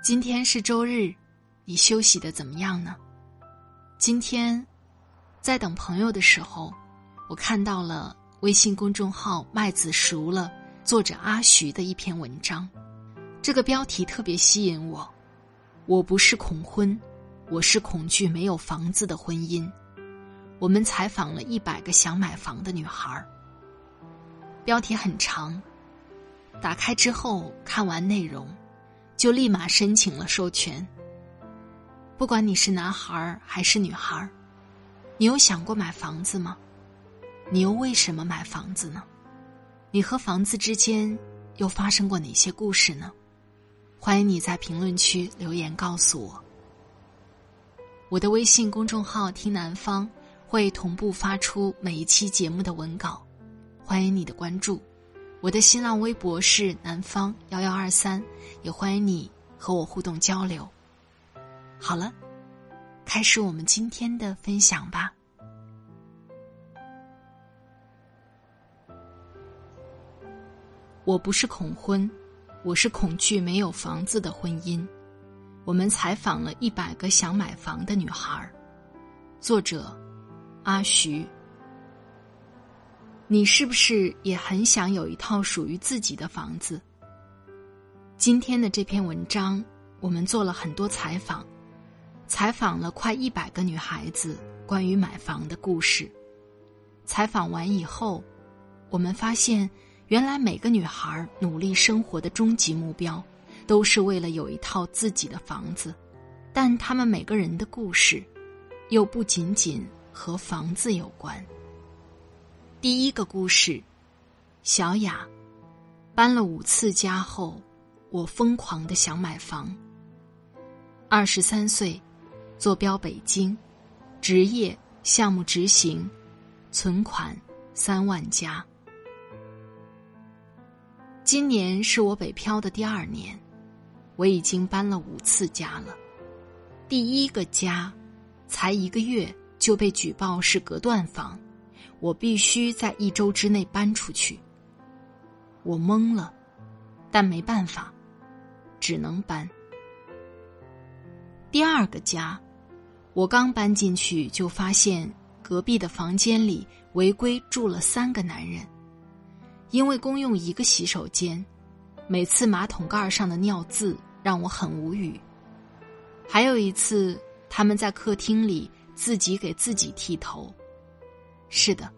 今天是周日，你休息的怎么样呢？今天在等朋友的时候，我看到了微信公众号“麦子熟了”作者阿徐的一篇文章，这个标题特别吸引我。我不是恐婚。我是恐惧没有房子的婚姻。我们采访了一百个想买房的女孩儿。标题很长，打开之后看完内容，就立马申请了授权。不管你是男孩儿还是女孩儿，你有想过买房子吗？你又为什么买房子呢？你和房子之间又发生过哪些故事呢？欢迎你在评论区留言告诉我。我的微信公众号“听南方”会同步发出每一期节目的文稿，欢迎你的关注。我的新浪微博是南方幺幺二三，也欢迎你和我互动交流。好了，开始我们今天的分享吧。我不是恐婚，我是恐惧没有房子的婚姻。我们采访了一百个想买房的女孩儿，作者阿徐。你是不是也很想有一套属于自己的房子？今天的这篇文章，我们做了很多采访，采访了快一百个女孩子关于买房的故事。采访完以后，我们发现，原来每个女孩努力生活的终极目标。都是为了有一套自己的房子，但她们每个人的故事，又不仅仅和房子有关。第一个故事，小雅搬了五次家后，我疯狂的想买房。二十三岁，坐标北京，职业项目执行，存款三万加。今年是我北漂的第二年。我已经搬了五次家了，第一个家，才一个月就被举报是隔断房，我必须在一周之内搬出去。我懵了，但没办法，只能搬。第二个家，我刚搬进去就发现隔壁的房间里违规住了三个男人，因为公用一个洗手间，每次马桶盖上的尿渍。让我很无语。还有一次，他们在客厅里自己给自己剃头。是的，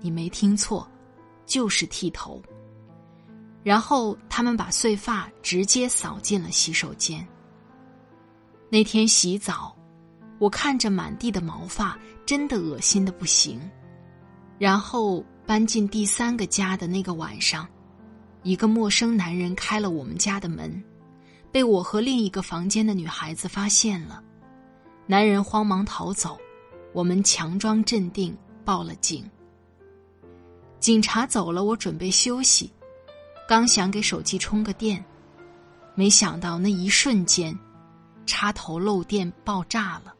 你没听错，就是剃头。然后他们把碎发直接扫进了洗手间。那天洗澡，我看着满地的毛发，真的恶心的不行。然后搬进第三个家的那个晚上，一个陌生男人开了我们家的门。被我和另一个房间的女孩子发现了，男人慌忙逃走，我们强装镇定，报了警。警察走了，我准备休息，刚想给手机充个电，没想到那一瞬间，插头漏电爆炸了。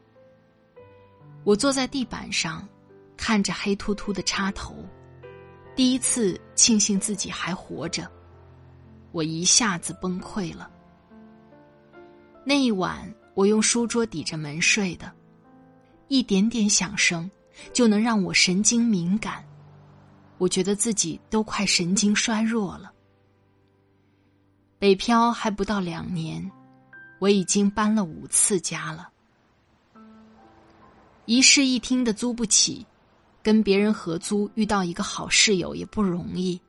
我坐在地板上，看着黑秃秃的插头，第一次庆幸自己还活着，我一下子崩溃了。那一晚，我用书桌抵着门睡的，一点点响声就能让我神经敏感，我觉得自己都快神经衰弱了。北漂还不到两年，我已经搬了五次家了。一室一厅的租不起，跟别人合租遇到一个好室友也不容易。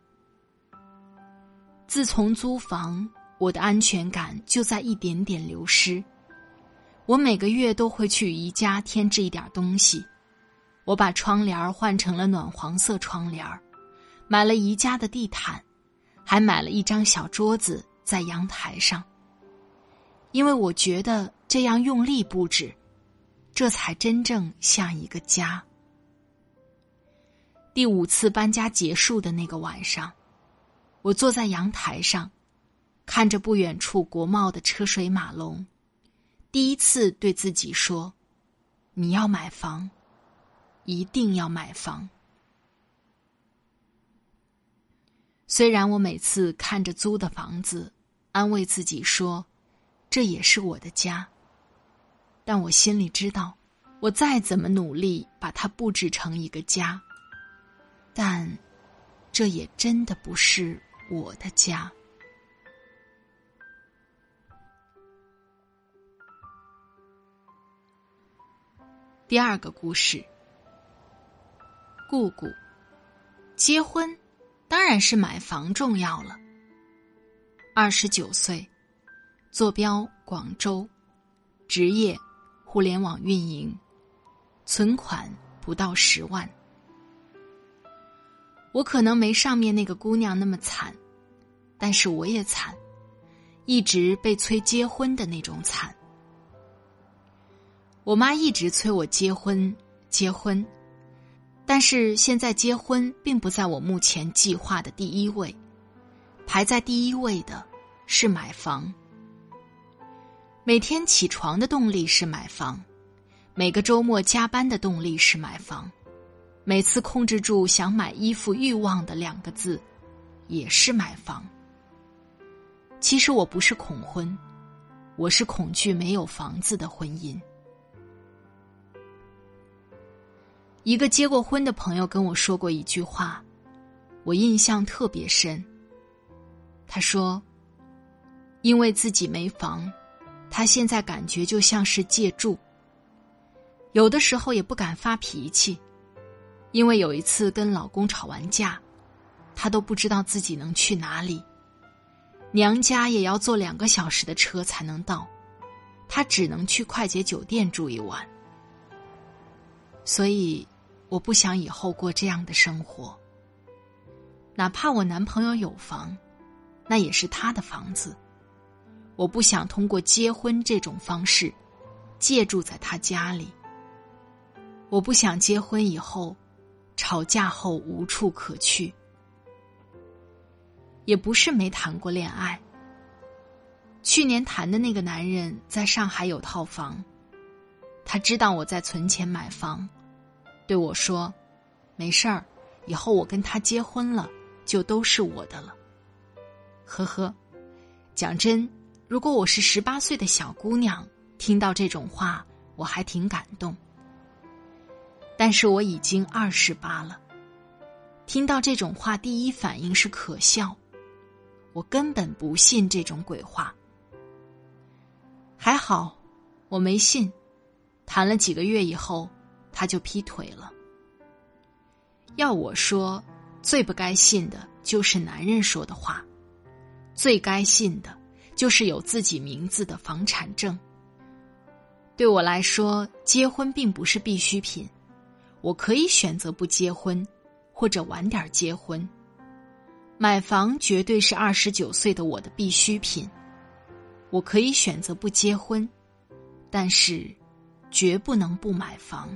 自从租房，我的安全感就在一点点流失。我每个月都会去宜家添置一点东西，我把窗帘换成了暖黄色窗帘，买了宜家的地毯，还买了一张小桌子在阳台上。因为我觉得这样用力布置，这才真正像一个家。第五次搬家结束的那个晚上，我坐在阳台上，看着不远处国贸的车水马龙，第一次对自己说：“你要买房，一定要买房。”虽然我每次看着租的房子，安慰自己说。这也是我的家，但我心里知道，我再怎么努力把它布置成一个家，但这也真的不是我的家。第二个故事，姑姑结婚，当然是买房重要了。二十九岁。坐标广州，职业互联网运营，存款不到十万。我可能没上面那个姑娘那么惨，但是我也惨，一直被催结婚的那种惨。我妈一直催我结婚，结婚，但是现在结婚并不在我目前计划的第一位，排在第一位的是买房。每天起床的动力是买房，每个周末加班的动力是买房，每次控制住想买衣服欲望的两个字，也是买房。其实我不是恐婚，我是恐惧没有房子的婚姻。一个结过婚的朋友跟我说过一句话，我印象特别深。他说：“因为自己没房。”他现在感觉就像是借住，有的时候也不敢发脾气，因为有一次跟老公吵完架，他都不知道自己能去哪里，娘家也要坐两个小时的车才能到，他只能去快捷酒店住一晚。所以，我不想以后过这样的生活。哪怕我男朋友有房，那也是他的房子。我不想通过结婚这种方式借住在他家里。我不想结婚以后吵架后无处可去。也不是没谈过恋爱。去年谈的那个男人在上海有套房，他知道我在存钱买房，对我说：“没事儿，以后我跟他结婚了，就都是我的了。”呵呵，讲真。如果我是十八岁的小姑娘，听到这种话，我还挺感动。但是我已经二十八了，听到这种话，第一反应是可笑。我根本不信这种鬼话。还好，我没信。谈了几个月以后，他就劈腿了。要我说，最不该信的就是男人说的话，最该信的。就是有自己名字的房产证。对我来说，结婚并不是必需品，我可以选择不结婚，或者晚点结婚。买房绝对是二十九岁的我的必需品，我可以选择不结婚，但是绝不能不买房。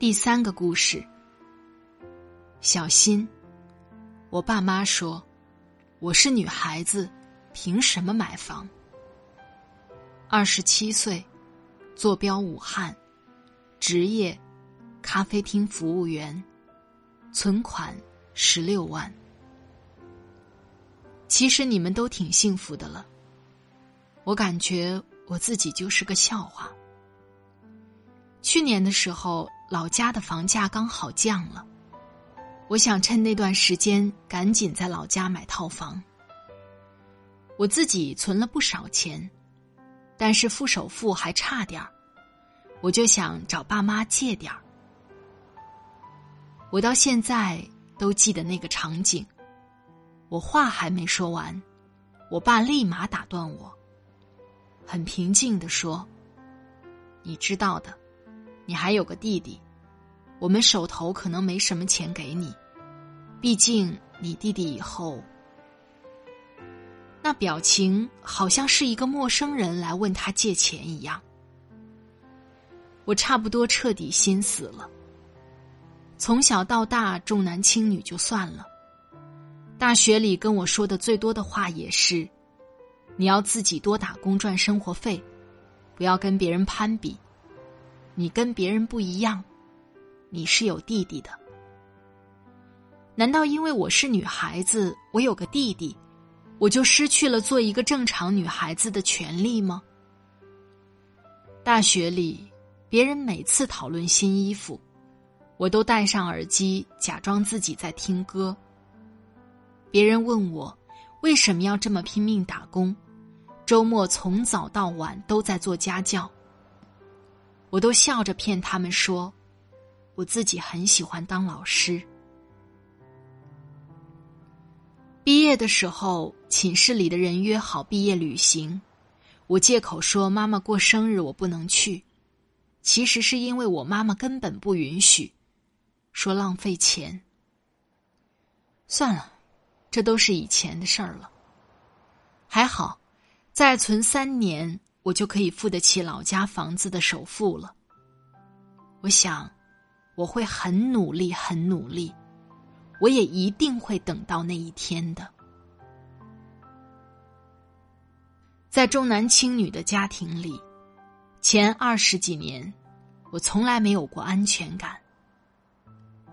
第三个故事。小心，我爸妈说我是女孩子，凭什么买房？二十七岁，坐标武汉，职业咖啡厅服务员，存款十六万。其实你们都挺幸福的了，我感觉我自己就是个笑话。去年的时候，老家的房价刚好降了。我想趁那段时间赶紧在老家买套房。我自己存了不少钱，但是付首付还差点儿，我就想找爸妈借点儿。我到现在都记得那个场景，我话还没说完，我爸立马打断我，很平静的说：“你知道的，你还有个弟弟。”我们手头可能没什么钱给你，毕竟你弟弟以后，那表情好像是一个陌生人来问他借钱一样。我差不多彻底心死了。从小到大重男轻女就算了，大学里跟我说的最多的话也是：你要自己多打工赚生活费，不要跟别人攀比，你跟别人不一样。你是有弟弟的，难道因为我是女孩子，我有个弟弟，我就失去了做一个正常女孩子的权利吗？大学里，别人每次讨论新衣服，我都戴上耳机，假装自己在听歌。别人问我为什么要这么拼命打工，周末从早到晚都在做家教，我都笑着骗他们说。我自己很喜欢当老师。毕业的时候，寝室里的人约好毕业旅行，我借口说妈妈过生日我不能去，其实是因为我妈妈根本不允许，说浪费钱。算了，这都是以前的事儿了。还好，再存三年，我就可以付得起老家房子的首付了。我想。我会很努力，很努力，我也一定会等到那一天的。在重男轻女的家庭里，前二十几年，我从来没有过安全感。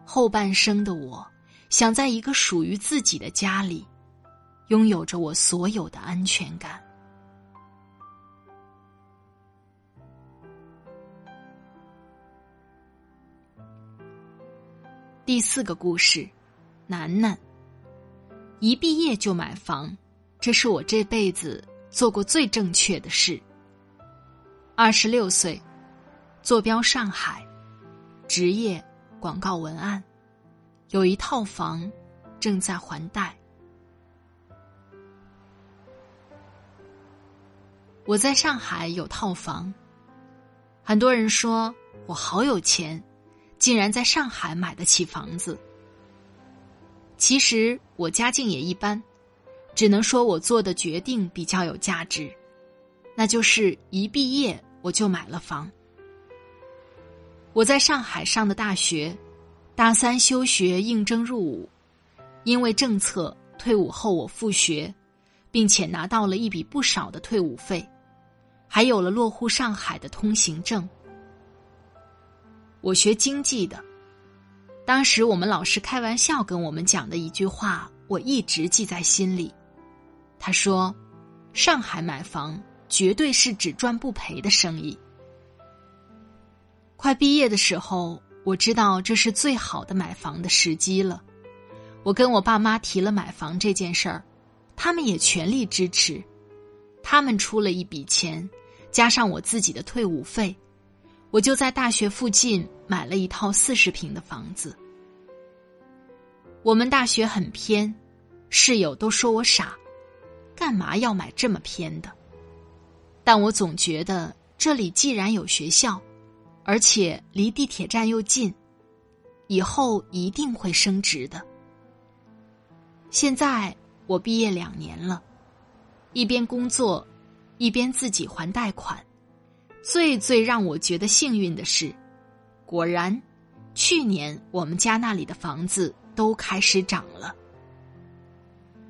后半生的我，想在一个属于自己的家里，拥有着我所有的安全感。第四个故事，楠楠。一毕业就买房，这是我这辈子做过最正确的事。二十六岁，坐标上海，职业广告文案，有一套房，正在还贷。我在上海有套房，很多人说我好有钱。竟然在上海买得起房子。其实我家境也一般，只能说我做的决定比较有价值，那就是一毕业我就买了房。我在上海上的大学，大三休学应征入伍，因为政策，退伍后我复学，并且拿到了一笔不少的退伍费，还有了落户上海的通行证。我学经济的，当时我们老师开玩笑跟我们讲的一句话，我一直记在心里。他说：“上海买房绝对是只赚不赔的生意。”快毕业的时候，我知道这是最好的买房的时机了。我跟我爸妈提了买房这件事儿，他们也全力支持，他们出了一笔钱，加上我自己的退伍费。我就在大学附近买了一套四十平的房子。我们大学很偏，室友都说我傻，干嘛要买这么偏的？但我总觉得这里既然有学校，而且离地铁站又近，以后一定会升值的。现在我毕业两年了，一边工作，一边自己还贷款。最最让我觉得幸运的是，果然，去年我们家那里的房子都开始涨了。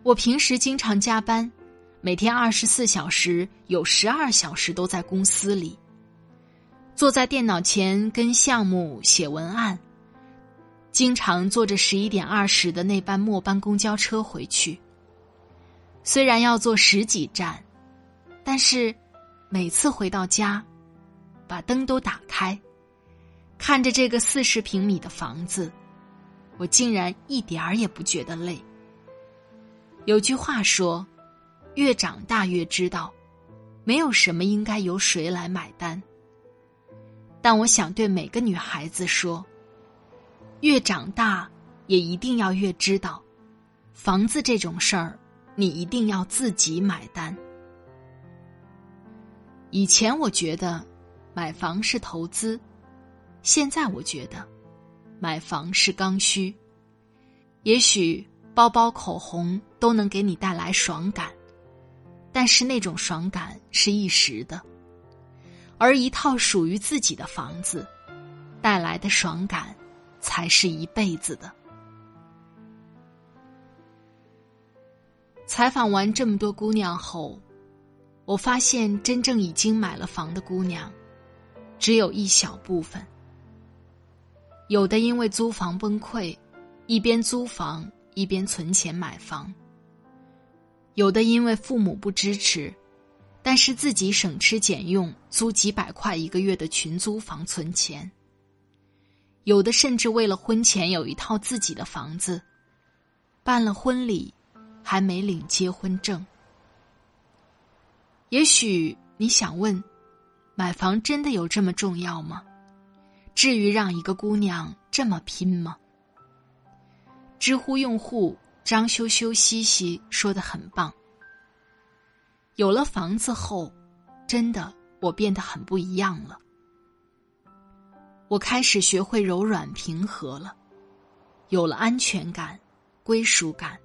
我平时经常加班，每天二十四小时有十二小时都在公司里，坐在电脑前跟项目写文案，经常坐着十一点二十的那班末班公交车回去。虽然要坐十几站，但是每次回到家。把灯都打开，看着这个四十平米的房子，我竟然一点儿也不觉得累。有句话说：“越长大越知道，没有什么应该由谁来买单。”但我想对每个女孩子说：越长大，也一定要越知道，房子这种事儿，你一定要自己买单。以前我觉得买房是投资，现在我觉得买房是刚需。也许包包、口红都能给你带来爽感，但是那种爽感是一时的。而一套属于自己的房子，带来的爽感，才是一辈子的。采访完这么多姑娘后，我发现真正已经买了房的姑娘，只有一小部分。有的因为租房崩溃，一边租房一边存钱买房；有的因为父母不支持。但是自己省吃俭用租几百块一个月的群租房存钱，有的甚至为了婚前有一套自己的房子，办了婚礼，还没领结婚证。也许你想问，买房真的有这么重要吗？至于让一个姑娘这么拼吗？知乎用户张羞羞西西说的很棒。有了房子后，真的我变得很不一样了。我开始学会柔软平和了，有了安全感、归属感。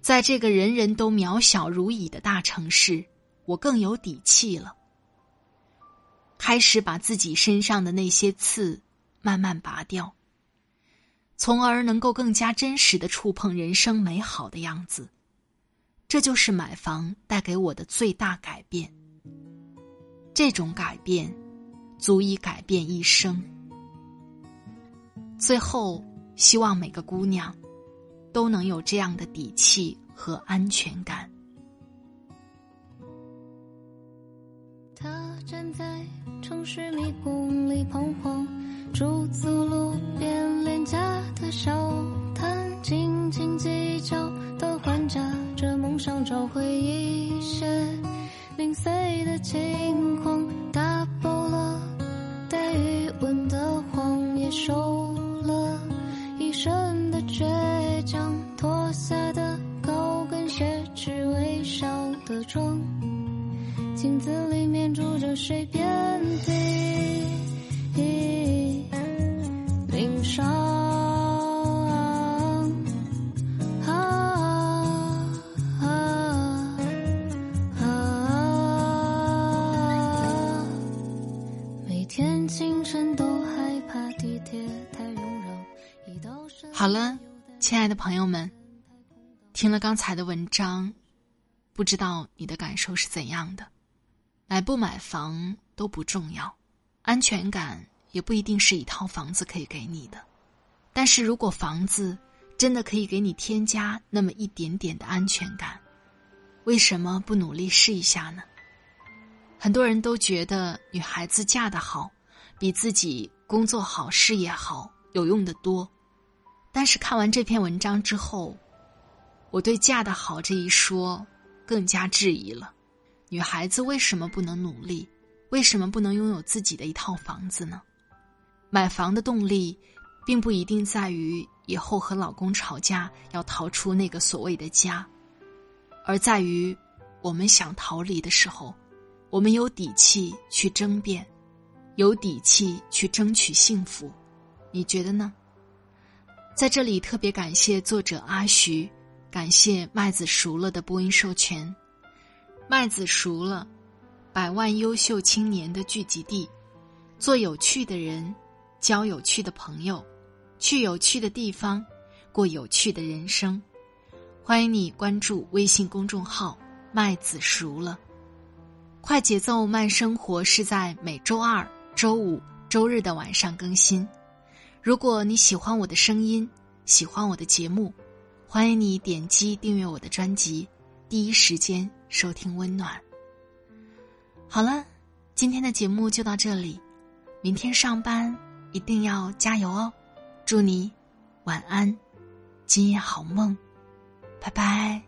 在这个人人都渺小如蚁的大城市，我更有底气了。开始把自己身上的那些刺慢慢拔掉，从而能够更加真实的触碰人生美好的样子。这就是买房带给我的最大改变。这种改变，足以改变一生。最后，希望每个姑娘，都能有这样的底气和安全感。他站在城市迷宫里彷徨，驻足路边廉价的小摊，斤斤计较的还价。想找回一些零碎的情况，打破了带余温的谎，也收面住着谁遍地鳞伤。好了，亲爱的朋友们，听了刚才的文章，不知道你的感受是怎样的？买不买房都不重要，安全感也不一定是一套房子可以给你的。但是如果房子真的可以给你添加那么一点点的安全感，为什么不努力试一下呢？很多人都觉得女孩子嫁得好，比自己工作好、事业好有用的多。但是看完这篇文章之后，我对“嫁得好”这一说更加质疑了。女孩子为什么不能努力？为什么不能拥有自己的一套房子呢？买房的动力，并不一定在于以后和老公吵架要逃出那个所谓的家，而在于我们想逃离的时候，我们有底气去争辩，有底气去争取幸福。你觉得呢？在这里特别感谢作者阿徐，感谢麦子熟了的播音授权。麦子熟了，百万优秀青年的聚集地，做有趣的人，交有趣的朋友，去有趣的地方，过有趣的人生。欢迎你关注微信公众号“麦子熟了”。快节奏慢生活是在每周二、周五、周日的晚上更新。如果你喜欢我的声音，喜欢我的节目，欢迎你点击订阅我的专辑，第一时间收听温暖。好了，今天的节目就到这里，明天上班一定要加油哦！祝你晚安，今夜好梦，拜拜。